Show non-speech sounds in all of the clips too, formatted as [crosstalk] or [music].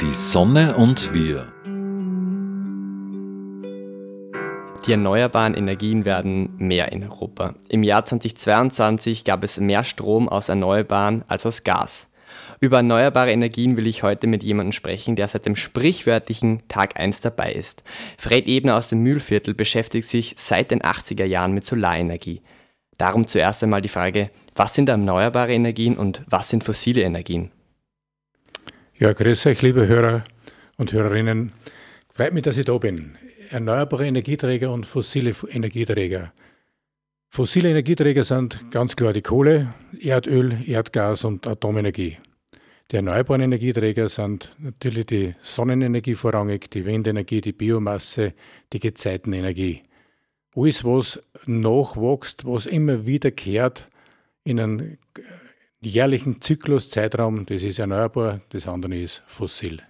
Die Sonne und wir. Die erneuerbaren Energien werden mehr in Europa. Im Jahr 2022 gab es mehr Strom aus Erneuerbaren als aus Gas. Über erneuerbare Energien will ich heute mit jemandem sprechen, der seit dem sprichwörtlichen Tag 1 dabei ist. Fred Ebner aus dem Mühlviertel beschäftigt sich seit den 80er Jahren mit Solarenergie. Darum zuerst einmal die Frage, was sind erneuerbare Energien und was sind fossile Energien? Ja, grüß euch, liebe Hörer und Hörerinnen. Freut mich, dass ich da bin. Erneuerbare Energieträger und fossile Energieträger. Fossile Energieträger sind ganz klar die Kohle, Erdöl, Erdgas und Atomenergie. Die erneuerbaren Energieträger sind natürlich die Sonnenenergie vorrangig, die Windenergie, die Biomasse, die Gezeitenenergie. Alles, was nachwächst, was immer wiederkehrt in einen jährlichen Zykluszeitraum, das ist erneuerbar, das andere ist fossil.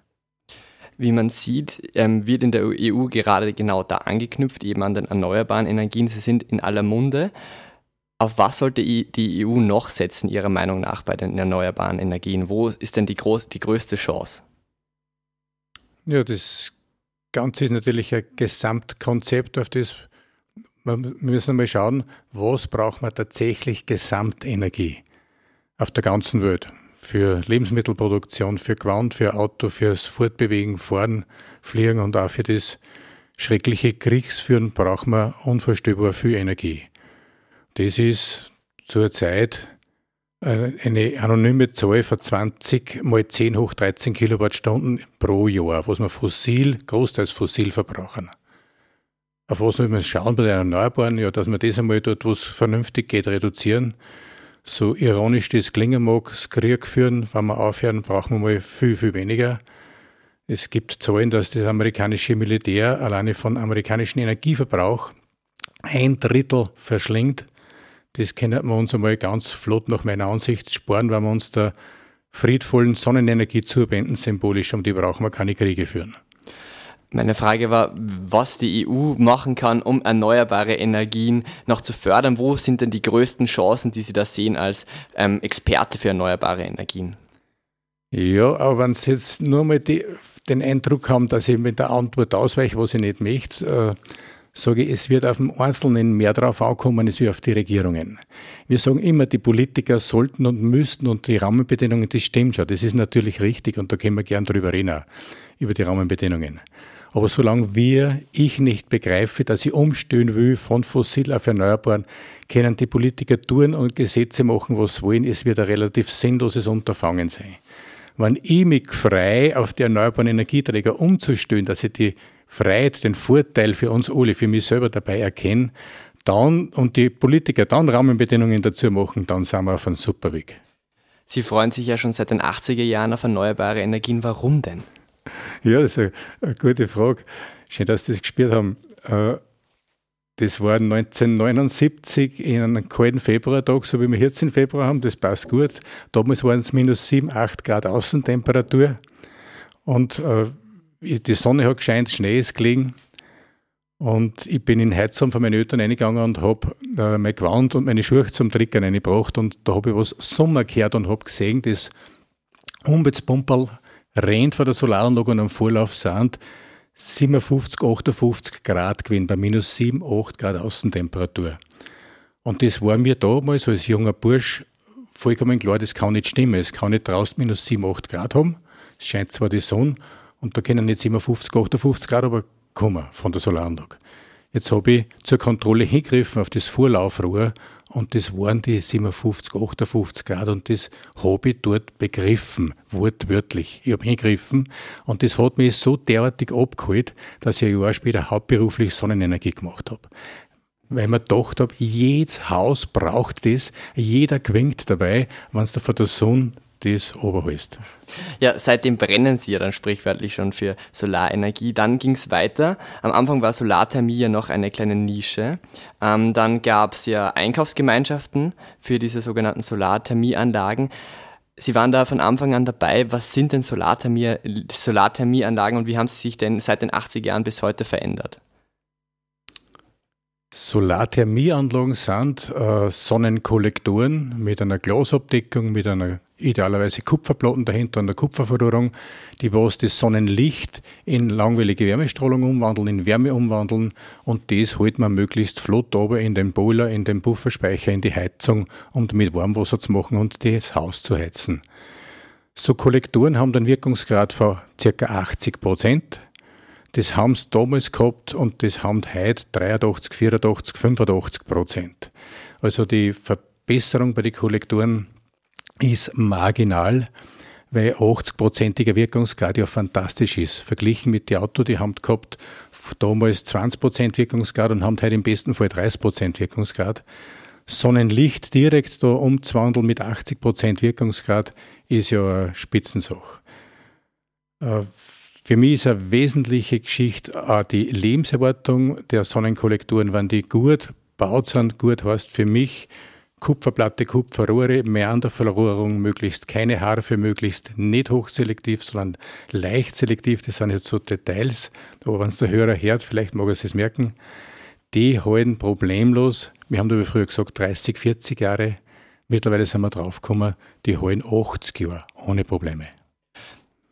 Wie man sieht, ähm, wird in der EU gerade genau da angeknüpft, eben an den erneuerbaren Energien. Sie sind in aller Munde. Auf was sollte die EU noch setzen, Ihrer Meinung nach, bei den erneuerbaren Energien? Wo ist denn die, groß, die größte Chance? Ja, das Ganze ist natürlich ein Gesamtkonzept, auf das wir müssen mal schauen, was braucht man tatsächlich Gesamtenergie auf der ganzen Welt. Für Lebensmittelproduktion, für Quant, für Auto, fürs Fortbewegen, Fahren, Fliegen und auch für das schreckliche Kriegsführen braucht man unvorstellbar viel Energie. Das ist zurzeit eine anonyme Zahl von 20 mal 10 hoch 13 Kilowattstunden pro Jahr, was wir fossil, großteils fossil verbrauchen. Auf was müssen wir schauen bei den Erneuerbaren? Ja, dass wir das einmal dort, wo es vernünftig geht, reduzieren. So ironisch das klingen mag, das Krieg führen, wenn wir aufhören, brauchen wir mal viel, viel weniger. Es gibt Zahlen, dass das amerikanische Militär alleine von amerikanischem Energieverbrauch ein Drittel verschlingt das können wir uns einmal ganz flott nach meiner Ansicht sparen, wenn wir uns der friedvollen Sonnenenergie zuwenden, symbolisch, um die brauchen wir keine Kriege führen. Meine Frage war, was die EU machen kann, um erneuerbare Energien noch zu fördern. Wo sind denn die größten Chancen, die Sie da sehen als ähm, Experte für erneuerbare Energien? Ja, aber wenn Sie jetzt nur mal die, den Eindruck haben, dass ich mit der Antwort ausweiche, was ich nicht möchte, äh, sage ich, es wird auf den Einzelnen mehr drauf ankommen als wie auf die Regierungen. Wir sagen immer, die Politiker sollten und müssten und die Rahmenbedingungen, das stimmt schon, das ist natürlich richtig und da können wir gern drüber reden, über die Rahmenbedingungen. Aber solange wir, ich nicht begreife, dass ich umstehen will von fossil auf erneuerbaren, können die Politiker tun und Gesetze machen, was wollen. Es wird ein relativ sinnloses Unterfangen sein. Wenn ich mich frei auf die erneuerbaren Energieträger umzustellen, dass ich die Freiheit, den Vorteil für uns alle, für mich selber dabei erkennen, dann und die Politiker dann Rahmenbedingungen dazu machen, dann sind wir auf einem super Weg. Sie freuen sich ja schon seit den 80er Jahren auf erneuerbare Energien. Warum denn? [laughs] Ja, das ist eine, gute Frage. Schön, dass Sie das gespürt haben. Äh, das war 1979 in einem kalten Februartag, so wie wir jetzt im Februar haben, das passt gut. Damals waren es minus 7, 8 Grad Außentemperatur. Und äh, die Sonne hat gescheint, Schnee ist gelegen. Und ich bin in Heizraum von meinen Eltern reingegangen und habe äh, mein Gewand und meine Schuhe zum Trickern reingebracht. Und da habe ich was Sommer gehört und habe gesehen, das Umweltspumperl rennt vor der Solaranlage und am Vorlauf sind 57, 58 Grad gewesen, bei minus 7, 8 Grad Außentemperatur. Und das war mir damals als junger Bursch vollkommen klar, das kann nicht stimmen. Es kann nicht draußen minus 7, 8 Grad haben. Es scheint zwar die Sonne, und da können nicht 57, 58 Grad aber kommen von der Solaranlage. Jetzt habe ich zur Kontrolle hingegriffen auf das Vorlaufrohr und das waren die 57, 58 Grad und das habe ich dort begriffen, wortwörtlich. Ich habe hingegriffen und das hat mich so derartig abgeholt, dass ich ein Jahr später hauptberuflich Sonnenenergie gemacht habe. Weil man gedacht habe, jedes Haus braucht das, jeder gewinkt dabei, wenn da von der Sonne das oberholst. Ja, seitdem brennen sie ja dann sprichwörtlich schon für Solarenergie. Dann ging es weiter. Am Anfang war Solarthermie ja noch eine kleine Nische. Ähm, dann gab es ja Einkaufsgemeinschaften für diese sogenannten Solarthermieanlagen. Sie waren da von Anfang an dabei. Was sind denn Solarthermie, Solarthermieanlagen und wie haben sie sich denn seit den 80er Jahren bis heute verändert? Solarthermieanlagen sind äh, Sonnenkollektoren mit einer Glasabdeckung, mit einer idealerweise Kupferplatten dahinter und der Kupferverrohrung, die was das Sonnenlicht in langwellige Wärmestrahlung umwandeln, in Wärme umwandeln und das holt man möglichst flott aber in den Boiler, in den Pufferspeicher, in die Heizung, um damit Warmwasser zu machen und das Haus zu heizen. So Kollektoren haben den Wirkungsgrad von ca. 80 Prozent. Das haben sie damals gehabt und das haben heute 83, 84, 85 Prozent. Also die Verbesserung bei den Kollektoren ist marginal, weil 80-prozentiger Wirkungsgrad ja fantastisch ist. Verglichen mit den Auto, die haben gehabt damals 20 Prozent Wirkungsgrad und haben heute im besten Fall 30 Prozent Wirkungsgrad. Sonnenlicht direkt da umzuwandeln mit 80 Prozent Wirkungsgrad ist ja eine Spitzensache. Äh, für mich ist eine wesentliche Geschichte auch die Lebenserwartung der Sonnenkollektoren, wenn die gut gebaut sind. Gut heißt für mich Kupferplatte, Kupferrohre, Meanderverrohrung, möglichst keine Harfe, möglichst nicht hochselektiv, sondern leicht selektiv. Das sind jetzt so Details. Aber wenn es der Hörer hört, vielleicht mag er es merken. Die halten problemlos. Wir haben da früher gesagt 30, 40 Jahre. Mittlerweile sind wir draufgekommen, die halten 80 Jahre ohne Probleme.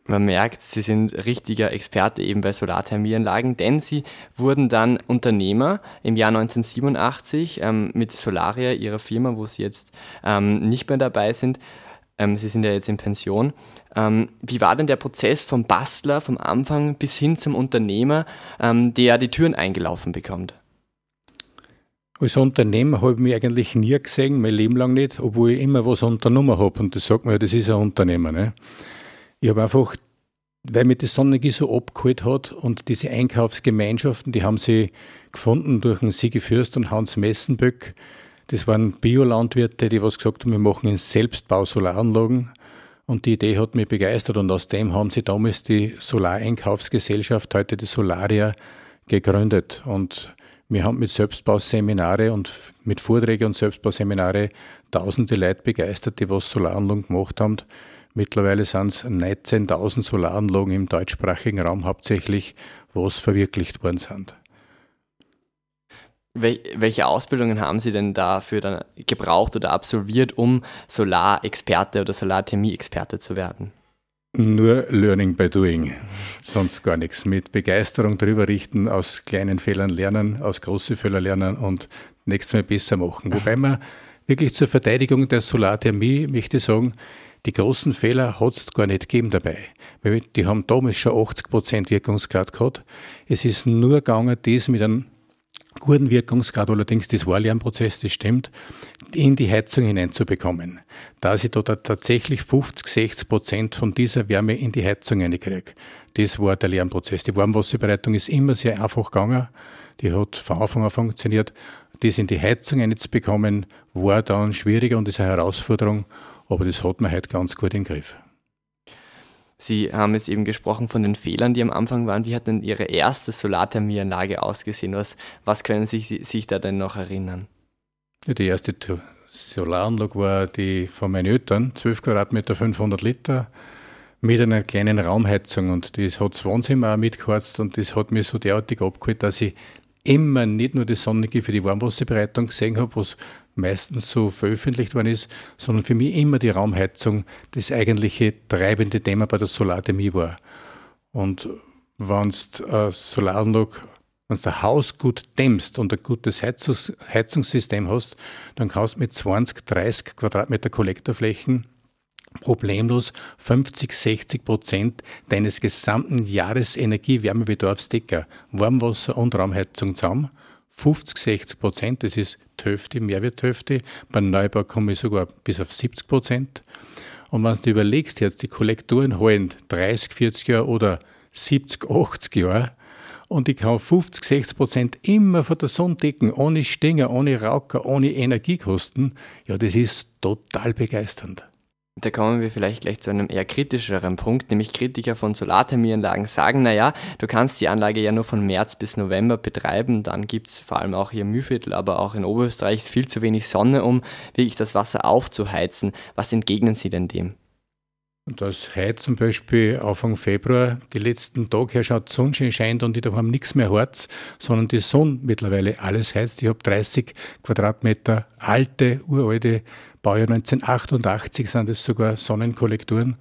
Man merkt, Sie sind richtiger Experte eben bei Solarthermieanlagen, denn Sie wurden dann Unternehmer im Jahr 1987 ähm, mit Solaria, Ihrer Firma, wo Sie jetzt ähm, nicht mehr dabei sind. Ähm, Sie sind ja jetzt in Pension. Ähm, wie war denn der Prozess vom Bastler, vom Anfang bis hin zum Unternehmer, ähm, der die Türen eingelaufen bekommt? Als Unternehmer habe ich mich eigentlich nie gesehen, mein Leben lang nicht, obwohl ich immer was unternommen habe. Und das sagt man ja, das ist ein Unternehmer. Ne? Ich habe einfach, weil mich das Sonnenenergie so abgeholt hat und diese Einkaufsgemeinschaften, die haben sie gefunden durch den Sigi Fürst und Hans Messenböck. Das waren Biolandwirte, die was gesagt haben, wir machen in Selbstbau Solaranlagen. Und die Idee hat mich begeistert und aus dem haben sie damals die Solareinkaufsgesellschaft, heute die Solaria, gegründet. Und wir haben mit Selbstbauseminare und mit Vorträgen und Selbstbauseminare tausende Leute begeistert, die was Solaranlagen gemacht haben. Mittlerweile sind es 19.000 Solaranlagen im deutschsprachigen Raum hauptsächlich, was verwirklicht worden sind. Welche Ausbildungen haben Sie denn dafür dann gebraucht oder absolviert, um Solarexperte oder Solarthermie-Experte zu werden? Nur Learning by Doing, sonst gar nichts. Mit Begeisterung drüber richten, aus kleinen Fehlern lernen, aus großen Fehlern lernen und nächstes Mal besser machen. Wobei man wirklich zur Verteidigung der Solarthermie möchte sagen, die großen Fehler hat es gar nicht gegeben dabei. Die haben damals schon 80% Wirkungsgrad gehabt. Es ist nur gegangen, das mit einem guten Wirkungsgrad, allerdings das war Lernprozess, das stimmt, in die Heizung hineinzubekommen. Da ich da tatsächlich 50, 60 Prozent von dieser Wärme in die Heizung reinkriege. Das war der Lernprozess. Die Warmwasserbereitung ist immer sehr einfach gegangen. Die hat von Anfang an funktioniert. Das in die Heizung reinzubekommen, war dann schwieriger und ist eine Herausforderung. Aber das hat man heute ganz gut im Griff. Sie haben jetzt eben gesprochen von den Fehlern, die am Anfang waren. Wie hat denn Ihre erste Solarthermieanlage ausgesehen? Was, was können Sie sich da denn noch erinnern? Ja, die erste Solaranlage war die von meinen Eltern, 12 Quadratmeter, 500 Liter, mit einer kleinen Raumheizung. Und das hat das Wohnzimmer auch mitgeheizt und das hat mich so derartig abgeholt, dass ich immer nicht nur die Sonnenenergie für die Warmwasserbereitung gesehen habe, was meistens so veröffentlicht worden ist, sondern für mich immer die Raumheizung das eigentliche treibende Thema bei der Solarthermie war. Und wenn du äh, Solaranlage, wenn du Haus gut dämmst und ein gutes Heizungs Heizungssystem hast, dann kannst du mit 20, 30 Quadratmeter Kollektorflächen problemlos 50, 60 Prozent deines gesamten Jahresenergie-Wärmebedarfs decken. Warmwasser und Raumheizung zusammen 50, 60 Prozent, das ist die Hälfte, Mehrwerthälfte. Beim Neubau komme ich sogar bis auf 70 Prozent. Und wenn du dir überlegst, jetzt die Kollektoren halten 30, 40 Jahre oder 70, 80 Jahre und ich kann 50, 60 Prozent immer von der Sonne decken, ohne Stinger, ohne Raucher, ohne Energiekosten, ja, das ist total begeisternd. Da kommen wir vielleicht gleich zu einem eher kritischeren Punkt, nämlich Kritiker von Solarthermieanlagen sagen, naja, du kannst die Anlage ja nur von März bis November betreiben, dann gibt es vor allem auch hier im Mühlviertel, aber auch in Oberösterreich viel zu wenig Sonne, um wirklich das Wasser aufzuheizen. Was entgegnen Sie denn dem? Dass heute zum Beispiel Anfang Februar die letzten Tage her schaut, Sonnenschein scheint und ich daheim nichts mehr Harz, sondern die Sonne mittlerweile alles heizt. Ich habe 30 Quadratmeter alte, uralte, Baujahr 1988 sind es sogar Sonnenkollektoren,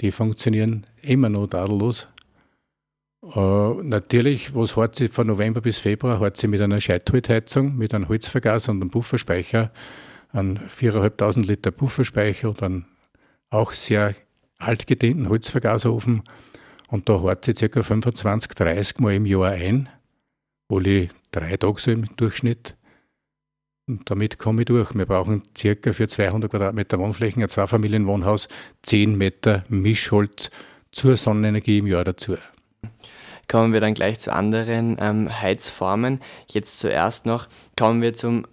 die funktionieren immer noch tadellos. Uh, natürlich, was hat sie von November bis Februar, hat sie mit einer Scheitholzheizung, mit einem Holzvergaser und einem Pufferspeicher, einen 4.500 Liter Pufferspeicher und einen auch sehr altgedehnten Holzvergasofen. Und da hat sie ca. 25, 30 Mal im Jahr ein, ich drei Tage so im Durchschnitt. Und damit komme ich durch. Wir brauchen circa für 200 Quadratmeter Wohnflächen, ein Zweifamilienwohnhaus, 10 Meter Mischholz zur Sonnenenergie im Jahr dazu. Kommen wir dann gleich zu anderen ähm, Heizformen. Jetzt zuerst noch kommen wir zum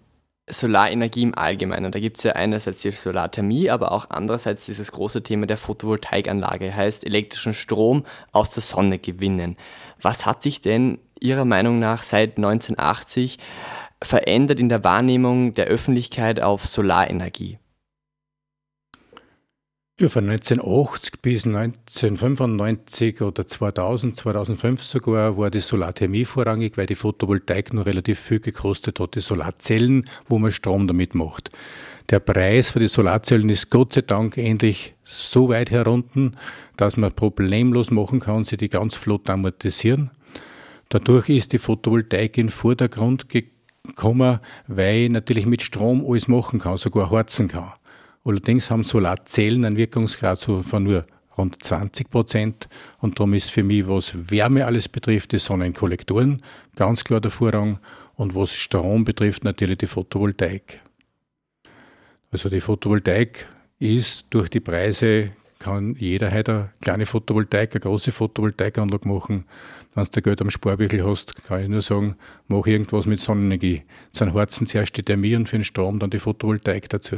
Solarenergie im Allgemeinen. Da gibt es ja einerseits die Solarthermie, aber auch andererseits dieses große Thema der Photovoltaikanlage, heißt elektrischen Strom aus der Sonne gewinnen. Was hat sich denn Ihrer Meinung nach seit 1980 verändert in der Wahrnehmung der Öffentlichkeit auf Solarenergie? Ja, von 1980 bis 1995 oder 2000, 2005 sogar war die Solarthermie vorrangig, weil die Photovoltaik nur relativ viel gekostet hat. Die Solarzellen, wo man Strom damit macht. Der Preis für die Solarzellen ist Gott sei Dank endlich so weit herunter, dass man problemlos machen kann, sie die ganz flott amortisieren. Dadurch ist die Photovoltaik in den Vordergrund gekommen, weil ich natürlich mit Strom alles machen kann, sogar harzen kann. Allerdings haben Solarzellen einen Wirkungsgrad von nur rund 20 Prozent. Und darum ist für mich, was Wärme alles betrifft, die Sonnenkollektoren ganz klar der Vorrang. Und was Strom betrifft, natürlich die Photovoltaik. Also die Photovoltaik ist durch die Preise, kann jeder heute eine kleine Photovoltaik, eine große Photovoltaikanlage machen. Wenn du Geld am Sparbüchel hast, kann ich nur sagen, mach irgendwas mit Sonnenenergie. Zum Harzen zuerst die Thermie und für den Strom dann die Photovoltaik dazu.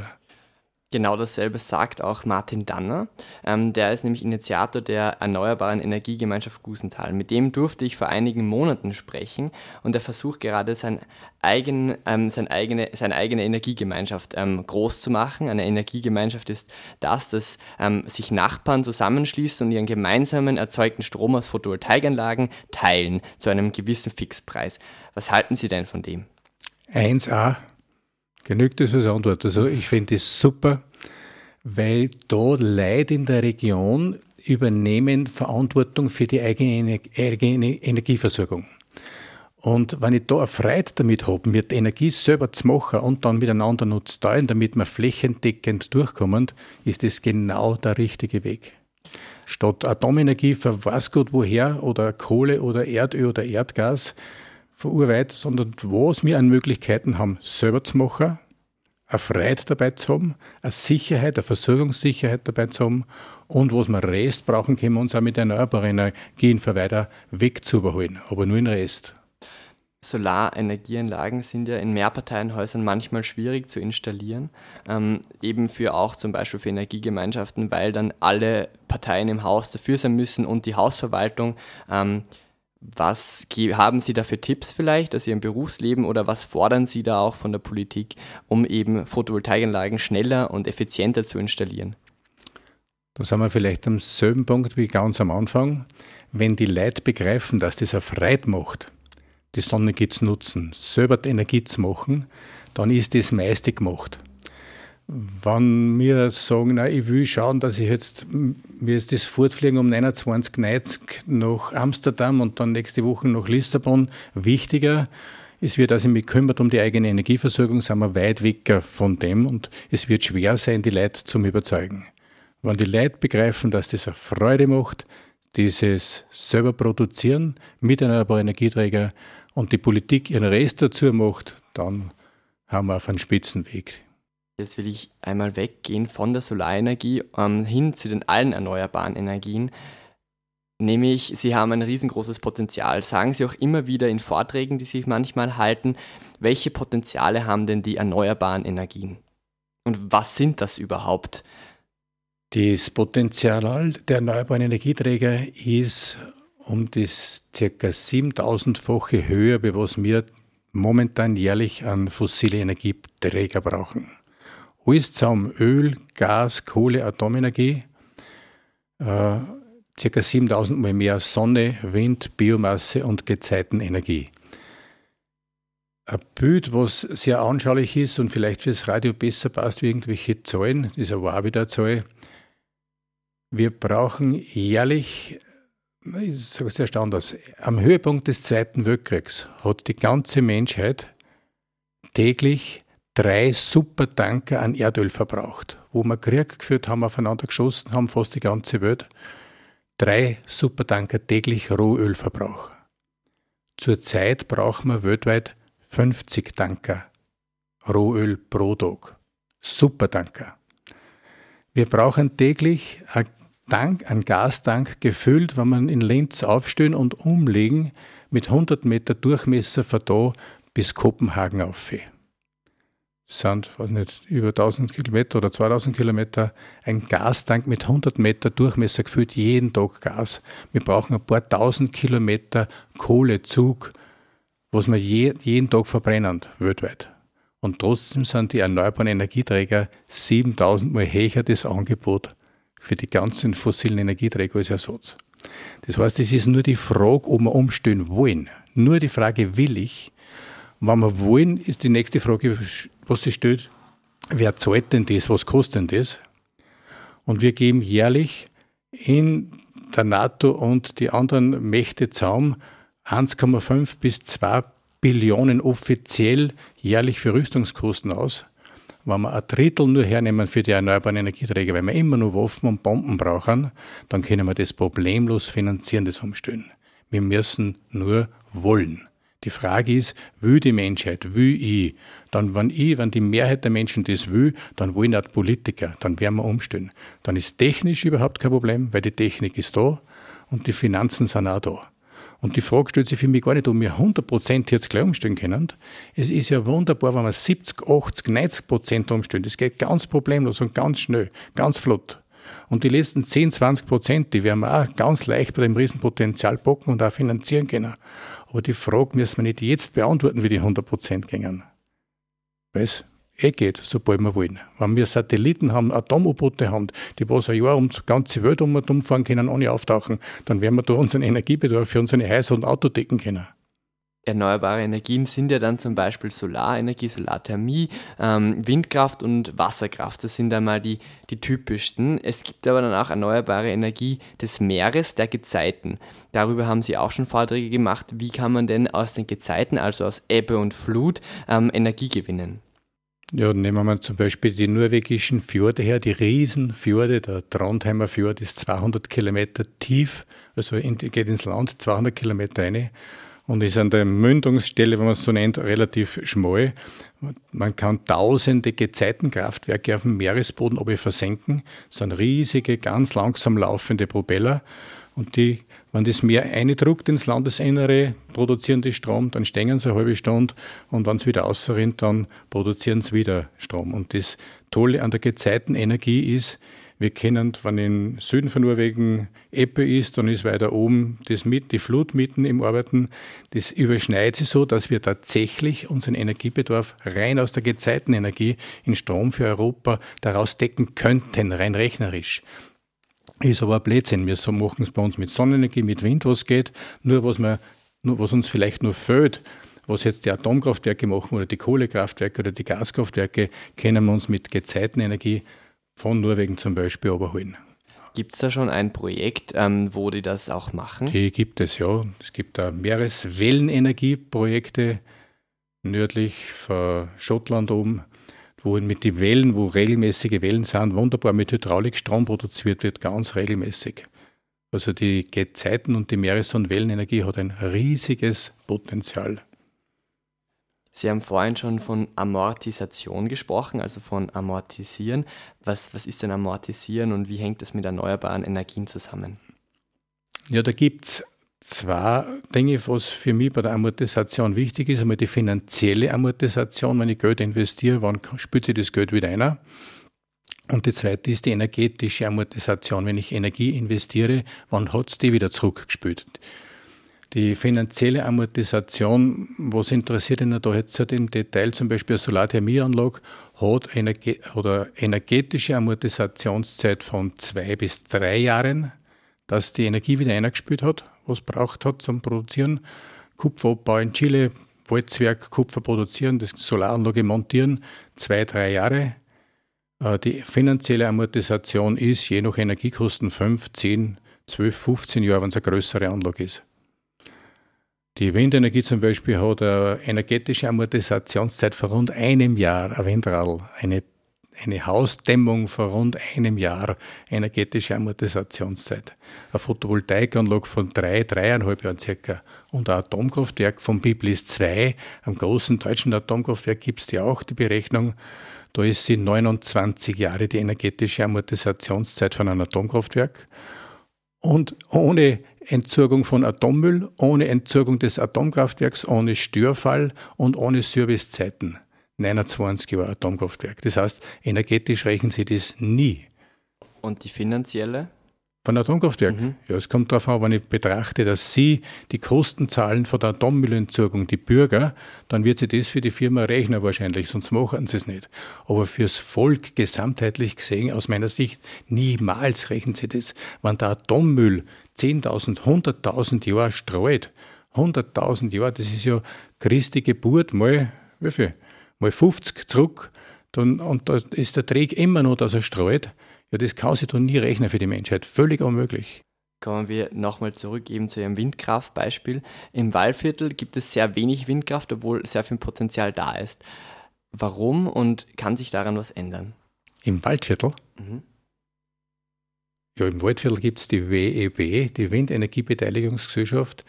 Genau dasselbe sagt auch Martin Danner. Ähm, der ist nämlich Initiator der Erneuerbaren Energiegemeinschaft Gusenthal. Mit dem durfte ich vor einigen Monaten sprechen und er versucht gerade sein eigen, ähm, sein eigene, seine eigene Energiegemeinschaft ähm, groß zu machen. Eine Energiegemeinschaft ist das, dass ähm, sich Nachbarn zusammenschließen und ihren gemeinsamen erzeugten Strom aus Photovoltaikanlagen teilen zu einem gewissen Fixpreis. Was halten Sie denn von dem? 1a Genügt das als Antwort? Also ich finde das super, weil da Leute in der Region übernehmen Verantwortung für die eigene Energieversorgung. Und wenn ich da eine Freude damit habe, mir die Energie selber zu machen und dann miteinander noch zu teilen, damit wir flächendeckend durchkommen, ist das genau der richtige Weg. Statt Atomenergie für was gut woher oder Kohle oder Erdöl oder Erdgas, verurweit, sondern was wir an Möglichkeiten haben, selber zu machen, eine Freiheit dabei zu haben, eine Sicherheit, eine Versorgungssicherheit dabei zu haben und was wir Rest brauchen, können wir uns auch mit erneuerbaren Energien für weiter wegzuüberholen, aber nur in Rest. Solarenergieanlagen sind ja in Mehrparteienhäusern manchmal schwierig zu installieren, ähm, eben für auch zum Beispiel für Energiegemeinschaften, weil dann alle Parteien im Haus dafür sein müssen und die Hausverwaltung. Ähm, was haben Sie da für Tipps vielleicht aus Ihrem Berufsleben oder was fordern Sie da auch von der Politik, um eben Photovoltaikanlagen schneller und effizienter zu installieren? Da sind wir vielleicht am selben Punkt wie ganz am Anfang. Wenn die Leute begreifen, dass das eine Freude macht, die Sonne zu nutzen, selber die Energie zu machen, dann ist das meiste gemacht. Wenn wir sagen, na, ich will schauen, dass ich jetzt, mir ist das Fortfliegen um 29,90 nach Amsterdam und dann nächste Woche nach Lissabon wichtiger. Es wird also mich kümmert um die eigene Energieversorgung, sind wir weit weg von dem und es wird schwer sein, die Leute zu überzeugen. Wenn die Leute begreifen, dass das eine Freude macht, dieses selber produzieren mit erneuerbaren Energieträger und die Politik ihren Rest dazu macht, dann haben wir auf einen Spitzenweg. Jetzt will ich einmal weggehen von der Solarenergie ähm, hin zu den allen erneuerbaren Energien. Nämlich, Sie haben ein riesengroßes Potenzial. Sagen Sie auch immer wieder in Vorträgen, die Sie manchmal halten, welche Potenziale haben denn die erneuerbaren Energien? Und was sind das überhaupt? Das Potenzial der erneuerbaren Energieträger ist um das ca. 7000-fache höher, wie was wir momentan jährlich an fossile Energieträger brauchen alles zusammen, Öl, Gas, Kohle, Atomenergie, äh, ca. 7000 Mal mehr Sonne, Wind, Biomasse und Gezeitenenergie. Ein Bild, was sehr anschaulich ist und vielleicht fürs Radio besser passt wie irgendwelche Zahlen, das ist aber wieder Zahl. Wir brauchen jährlich, ich sage es erst anders, am Höhepunkt des Zweiten Weltkriegs hat die ganze Menschheit täglich drei Supertanker an Erdöl verbraucht. Wo wir Krieg geführt haben, aufeinander geschossen haben, fast die ganze Welt. Drei Supertanker täglich Rohölverbrauch. Zurzeit brauchen wir weltweit 50 Tanker Rohöl pro Tag. Supertanker. Wir brauchen täglich einen, Tank, einen Gastank gefüllt, wenn wir in Linz aufstehen und umlegen, mit 100 Meter Durchmesser von da bis Kopenhagen auf. Sind, weiß nicht, über 1000 Kilometer oder 2000 Kilometer, ein Gastank mit 100 Meter Durchmesser gefüllt, jeden Tag Gas. Wir brauchen ein paar tausend Kilometer Kohlezug, was wir je, jeden Tag verbrennen, weltweit. Und trotzdem sind die erneuerbaren Energieträger 7000 Mal höher das Angebot für die ganzen fossilen Energieträger als Ersatz. Das heißt, es ist nur die Frage, ob wir umstellen wollen. Nur die Frage, will ich? Wenn wir wollen, ist die nächste Frage, was sich stellt, wer zahlt denn das, was kostet denn das? Und wir geben jährlich in der NATO und die anderen Mächte zusammen 1,5 bis 2 Billionen offiziell jährlich für Rüstungskosten aus. Wenn wir ein Drittel nur hernehmen für die erneuerbaren Energieträger, weil wir immer nur Waffen und Bomben brauchen, dann können wir das problemlos finanzieren, das Umstellen. Wir müssen nur wollen. Die Frage ist, will die Menschheit, will ich? Dann, wenn ich, wenn die Mehrheit der Menschen das will, dann wollen auch Politiker, dann werden wir umstellen. Dann ist technisch überhaupt kein Problem, weil die Technik ist da und die Finanzen sind auch da. Und die Frage stellt sich für mich gar nicht, ob wir 100% jetzt gleich umstellen können. Es ist ja wunderbar, wenn wir 70, 80, 90% umstellen. Das geht ganz problemlos und ganz schnell, ganz flott. Und die letzten 10, 20 Prozent, die werden wir auch ganz leicht bei dem Riesenpotenzial bocken und auch finanzieren können. Aber die Frage müssen wir nicht jetzt beantworten, wie die 100 Prozent gingen. Weil es eh geht, sobald wir wollen. Wenn wir Satelliten haben, Atom-U-Boote haben, die was ein Jahr um die ganze Welt umfahren können, ohne auftauchen, dann werden wir da unseren Energiebedarf für unsere Häuser und Auto decken können. Erneuerbare Energien sind ja dann zum Beispiel Solarenergie, Solarthermie, ähm, Windkraft und Wasserkraft. Das sind einmal die, die typischsten. Es gibt aber dann auch erneuerbare Energie des Meeres, der Gezeiten. Darüber haben Sie auch schon Vorträge gemacht. Wie kann man denn aus den Gezeiten, also aus Ebbe und Flut, ähm, Energie gewinnen? Ja, nehmen wir zum Beispiel die norwegischen Fjorde her, die Riesenfjorde. Der Trondheimer Fjord ist 200 Kilometer tief, also in, geht ins Land, 200 Kilometer rein und ist an der Mündungsstelle, wenn man es so nennt, relativ schmal. Man kann tausende Gezeitenkraftwerke auf dem Meeresboden oben versenken. Das sind riesige, ganz langsam laufende Propeller. Und die, wenn das Meer eindruckt ins Landesinnere, produzieren die Strom, dann stehen sie eine halbe Stunde und wenn es wieder ausrinnt, dann produzieren sie wieder Strom. Und das Tolle an der Gezeitenenergie ist, wir kennen, wenn im Süden von Norwegen Ebbe ist, dann ist weiter oben das mit, die Flut mitten im Arbeiten. Das überschneidet sich so, dass wir tatsächlich unseren Energiebedarf rein aus der Gezeitenenergie in Strom für Europa daraus decken könnten, rein rechnerisch. Ist aber ein Blödsinn. Wir machen es bei uns mit Sonnenenergie, mit Wind, was geht. Nur was, wir, nur was uns vielleicht nur fehlt, was jetzt die Atomkraftwerke machen oder die Kohlekraftwerke oder die Gaskraftwerke, können wir uns mit Gezeitenenergie von Norwegen zum Beispiel überholen. Gibt es da schon ein Projekt, ähm, wo die das auch machen? Die gibt es, ja. Es gibt da Meereswellenenergieprojekte nördlich von Schottland oben, wo mit den Wellen, wo regelmäßige Wellen sind, wunderbar mit Hydraulikstrom produziert wird, ganz regelmäßig. Also die Gezeiten- und die Meeres- und Wellenenergie hat ein riesiges Potenzial. Sie haben vorhin schon von Amortisation gesprochen, also von Amortisieren. Was, was ist denn Amortisieren und wie hängt das mit erneuerbaren Energien zusammen? Ja, da gibt es zwei Dinge, was für mich bei der Amortisation wichtig ist. Einmal die finanzielle Amortisation, wenn ich Geld investiere, wann spürt sich das Geld wieder ein? Und die zweite ist die energetische Amortisation. Wenn ich Energie investiere, wann hat es die wieder zurückgespült? Die finanzielle Amortisation, was interessiert ihn da jetzt im Detail, zum Beispiel eine Solarthermieanlage hat Energe oder energetische Amortisationszeit von zwei bis drei Jahren, dass die Energie wieder eingespielt hat, was braucht hat zum Produzieren. Kupferabbau in Chile, Walzwerk, Kupfer produzieren, das Solaranlage montieren, zwei, drei Jahre. Äh, die finanzielle Amortisation ist je nach Energiekosten 5, 10, 12, 15 Jahre, wenn es eine größere Anlage ist. Die Windenergie zum Beispiel hat eine energetische Amortisationszeit von rund einem Jahr, ein Windrad, eine, eine Hausdämmung von rund einem Jahr energetische Amortisationszeit. Eine Photovoltaikanlage von drei, dreieinhalb Jahren circa. Und ein Atomkraftwerk von Biblis 2, am großen deutschen Atomkraftwerk gibt es ja auch die Berechnung, da ist sie 29 Jahre die energetische Amortisationszeit von einem Atomkraftwerk. Und ohne Entsorgung von Atommüll, ohne Entsorgung des Atomkraftwerks, ohne Störfall und ohne Servicezeiten. 29 Jahre Atomkraftwerk. Das heißt, energetisch rechnen Sie das nie. Und die finanzielle? Von Atomkraftwerk? Mhm. Ja, es kommt darauf an, wenn ich betrachte, dass Sie die Kosten zahlen von der Atommüllentsorgung, die Bürger, dann wird sie das für die Firma rechnen wahrscheinlich, sonst machen sie es nicht. Aber fürs Volk gesamtheitlich gesehen, aus meiner Sicht, niemals rechnen sie das. Wenn der Atommüll 10.000, 100.000 Jahre streut, 100.000 Jahre, das ist ja Christi Geburt mal, wie viel? Mal 50 zurück, dann, und da ist der Träg immer noch, dass er streut ja, das kann sich doch nie rechnen für die Menschheit. Völlig unmöglich. Kommen wir nochmal zurück eben zu Ihrem Windkraftbeispiel. Im Waldviertel gibt es sehr wenig Windkraft, obwohl sehr viel Potenzial da ist. Warum und kann sich daran was ändern? Im Waldviertel? Mhm. Ja, im Waldviertel gibt es die WEB, die Windenergiebeteiligungsgesellschaft,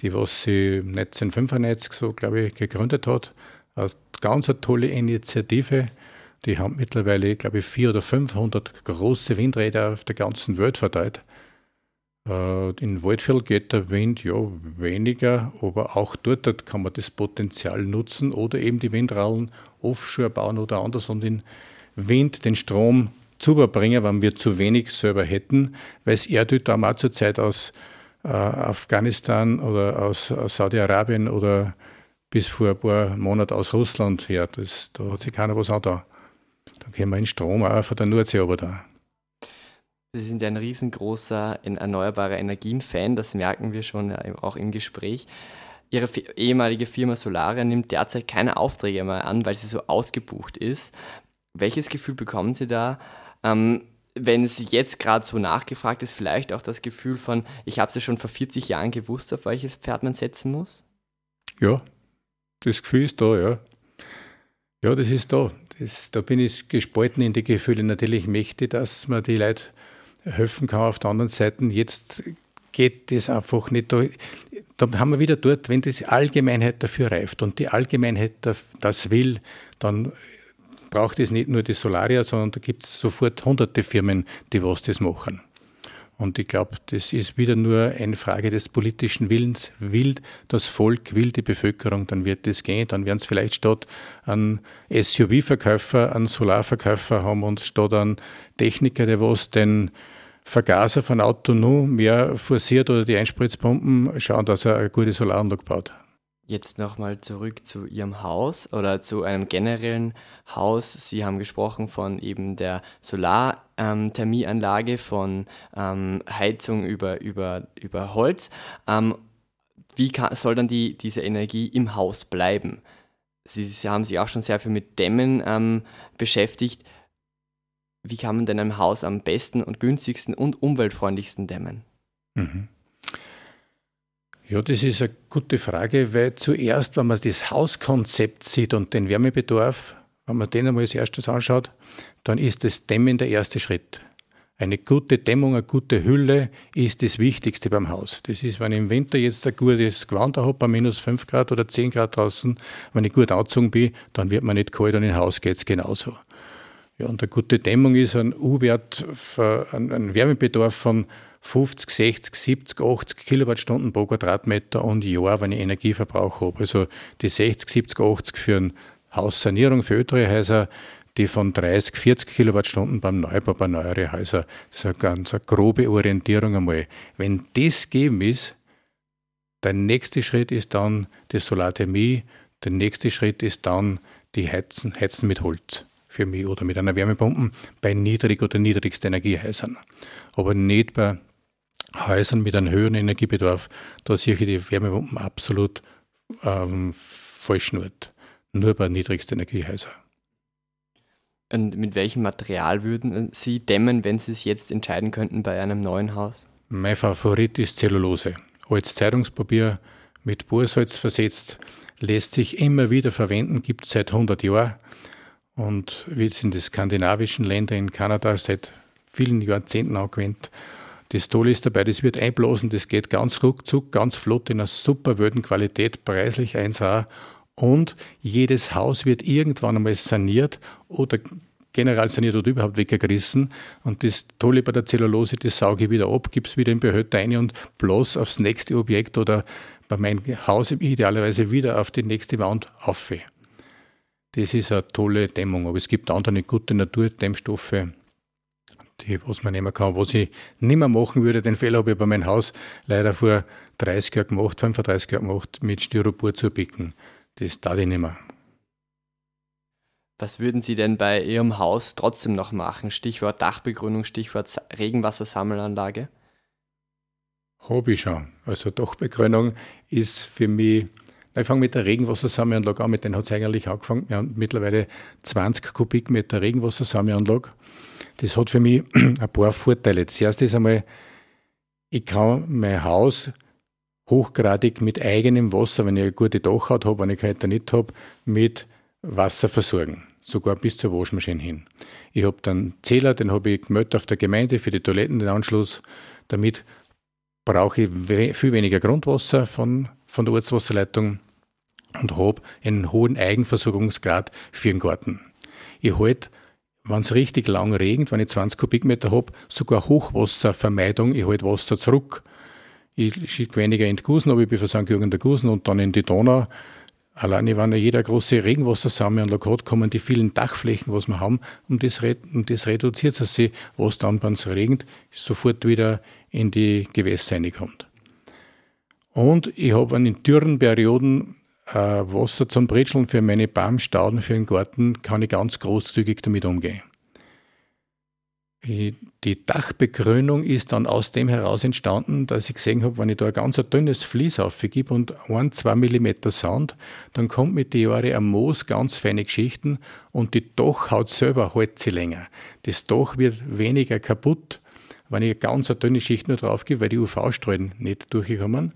die was sie 1995 so, glaube ich, gegründet hat. Eine ganz eine tolle Initiative die haben mittlerweile, glaube ich, 400 oder 500 große Windräder auf der ganzen Welt verteilt. Äh, in Waldviertel geht der Wind ja weniger, aber auch dort kann man das Potenzial nutzen oder eben die Windralen offshore bauen oder anders und den Wind, den Strom zubringen, wenn wir zu wenig selber hätten, weil es Erdöldamm auch zurzeit aus äh, Afghanistan oder aus, aus Saudi-Arabien oder bis vor ein paar Monaten aus Russland her. Das, da hat sich keiner was angetan. Da können wir den Strom auch von der Nordsee aber da. Sie sind ja ein riesengroßer in erneuerbare Energien-Fan, das merken wir schon auch im Gespräch. Ihre ehemalige Firma Solaria nimmt derzeit keine Aufträge mehr an, weil sie so ausgebucht ist. Welches Gefühl bekommen Sie da? Ähm, wenn es jetzt gerade so nachgefragt ist, vielleicht auch das Gefühl von, ich habe es ja schon vor 40 Jahren gewusst, auf welches Pferd man setzen muss? Ja, das Gefühl ist da, ja. Ja, das ist da. Das, da bin ich gespalten in die Gefühle. Natürlich möchte, dass man die Leute helfen kann. Auf der anderen Seite, jetzt geht das einfach nicht. Da, da haben wir wieder dort, wenn die Allgemeinheit dafür reift und die Allgemeinheit das will, dann braucht es nicht nur die Solaria, sondern da gibt es sofort hunderte Firmen, die was das machen. Und ich glaube, das ist wieder nur eine Frage des politischen Willens. Will das Volk, will die Bevölkerung, dann wird das gehen. Dann werden es vielleicht statt an SUV-Verkäufer, an Solarverkäufer haben und statt an Techniker, der was den Vergaser von Auto nur mehr forciert oder die Einspritzpumpen, schauen, dass er eine gute Solaranlage baut. Jetzt nochmal zurück zu Ihrem Haus oder zu einem generellen Haus. Sie haben gesprochen von eben der Solarthermieanlage, ähm, von ähm, Heizung über, über, über Holz. Ähm, wie kann, soll dann die, diese Energie im Haus bleiben? Sie, Sie haben sich auch schon sehr viel mit Dämmen ähm, beschäftigt. Wie kann man denn ein Haus am besten und günstigsten und umweltfreundlichsten dämmen? Mhm. Ja, das ist eine gute Frage, weil zuerst, wenn man das Hauskonzept sieht und den Wärmebedarf, wenn man den einmal als erstes anschaut, dann ist das Dämmen der erste Schritt. Eine gute Dämmung, eine gute Hülle ist das Wichtigste beim Haus. Das ist, wenn ich im Winter jetzt ein gutes Gewand habe, bei minus 5 Grad oder 10 Grad draußen, wenn ich gut angezogen bin, dann wird man nicht kalt und im Haus geht es genauso. Ja, und eine gute Dämmung ist ein U-Wert, ein Wärmebedarf von 50, 60, 70, 80 Kilowattstunden pro Quadratmeter und Jahr, wenn ich Energieverbrauch habe. Also die 60, 70, 80 für eine Haussanierung für ältere Häuser, die von 30, 40 Kilowattstunden beim Neubau bei neueren Häusern. Das ist eine ganz eine grobe Orientierung einmal. Wenn das gegeben ist, Der nächste Schritt ist dann die Solarthermie. Der nächste Schritt ist dann die Heizen, Heizen mit Holz für mich oder mit einer Wärmepumpe bei niedrig- oder niedrigsten Energiehäusern. Aber nicht bei Häusern mit einem höheren Energiebedarf. Da sehe ich die Wärmepumpen absolut ähm, falsch nur. Bei niedrigsten Energiehäusern. Und mit welchem Material würden Sie dämmen, wenn Sie es jetzt entscheiden könnten bei einem neuen Haus? Mein Favorit ist Zellulose. Als Zeitungspapier mit Bohrsalz versetzt, lässt sich immer wieder verwenden, gibt es seit 100 Jahren und wird in den skandinavischen Ländern, in Kanada seit vielen Jahrzehnten angewendet. Das Tolle ist dabei, das wird einblasen, das geht ganz ruckzuck, ganz flott in einer super Qualität, preislich 1A und jedes Haus wird irgendwann einmal saniert oder generell saniert oder überhaupt weggerissen. Und das Tolle bei der Zellulose, das sauge ich wieder ab, gebe es wieder im Behälter rein und bloß aufs nächste Objekt oder bei meinem Haus idealerweise wieder auf die nächste Wand auf. Das ist eine tolle Dämmung. Aber es gibt andere gute Naturdämmstoffe, die, was man nehmen kann. Was ich nicht mehr machen würde, den Fehler habe ich bei meinem Haus leider vor 30 Jahren gemacht, 35 Jahren gemacht, mit Styropor zu bicken. Das darf ich nicht mehr. Was würden Sie denn bei Ihrem Haus trotzdem noch machen? Stichwort Dachbegrünung, Stichwort Regenwassersammelanlage? Habe ich schon. Also Dachbegrünung ist für mich, ich fange mit der Regenwassersammelanlage an, mit denen hat es eigentlich angefangen. Wir haben mittlerweile 20 Kubikmeter Regenwassersammelanlage. Das hat für mich [clears throat] ein paar Vorteile. Das erste ist einmal, ich kann mein Haus hochgradig mit eigenem Wasser, wenn ich eine gute Dachhaut habe, wenn ich keine nicht habe, mit Wasser versorgen. Sogar bis zur Waschmaschine hin. Ich habe dann Zähler, den habe ich gemeldet auf der Gemeinde für die Toiletten, den Anschluss. Damit brauche ich we viel weniger Grundwasser von, von der Ortswasserleitung und habe einen hohen Eigenversorgungsgrad für den Garten. Ich halte, wenn es richtig lang regnet, wenn ich 20 Kubikmeter habe, sogar Hochwasservermeidung. Ich halte Wasser zurück ich schicke weniger in die Gusen, aber ich bin für St. Jürgen der Gusen und dann in die Donau. Alleine, wenn jeder große Regenwassersammelanlage hat, kommen die vielen Dachflächen, was wir haben, und das, und das reduziert sich, was dann, wenn es regnet, sofort wieder in die Gewässer reinkommt. Und ich habe in dürren Perioden äh, Wasser zum Britscheln für meine Baumstauden, für den Garten, kann ich ganz großzügig damit umgehen. Die Dachbegrünung ist dann aus dem heraus entstanden, dass ich gesehen habe, wenn ich da ein ganz dünnes Vlies aufgebe und ein, zwei Millimeter Sand, dann kommt mit den Jahren am Moos ganz feine Geschichten und die Dachhaut selber hält sie länger. Das Dach wird weniger kaputt, wenn ich eine ganz dünne Schicht nur drauf gebe, weil die UV-Strahlen nicht durchkommen.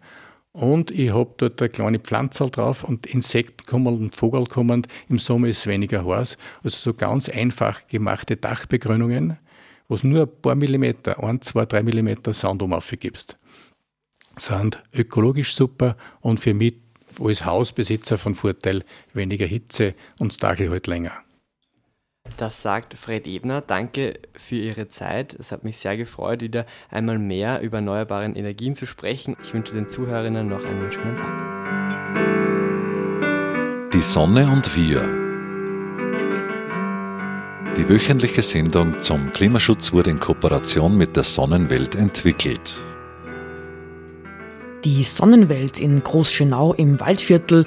Und ich habe dort eine kleine Pflanze drauf und Insekten kommen und Vogel kommen. Im Sommer ist es weniger heiß. Also so ganz einfach gemachte Dachbegrünungen wo du nur ein paar Millimeter, ein, zwei, drei Millimeter Sand aufgibst. Sind ökologisch super und für mich als Hausbesitzer von Vorteil weniger Hitze und das Tagel halt länger. Das sagt Fred Ebner. Danke für Ihre Zeit. Es hat mich sehr gefreut, wieder einmal mehr über erneuerbare Energien zu sprechen. Ich wünsche den Zuhörerinnen noch einen schönen Tag. Die Sonne und wir die wöchentliche Sendung zum Klimaschutz wurde in Kooperation mit der Sonnenwelt entwickelt. Die Sonnenwelt in Großschönau im Waldviertel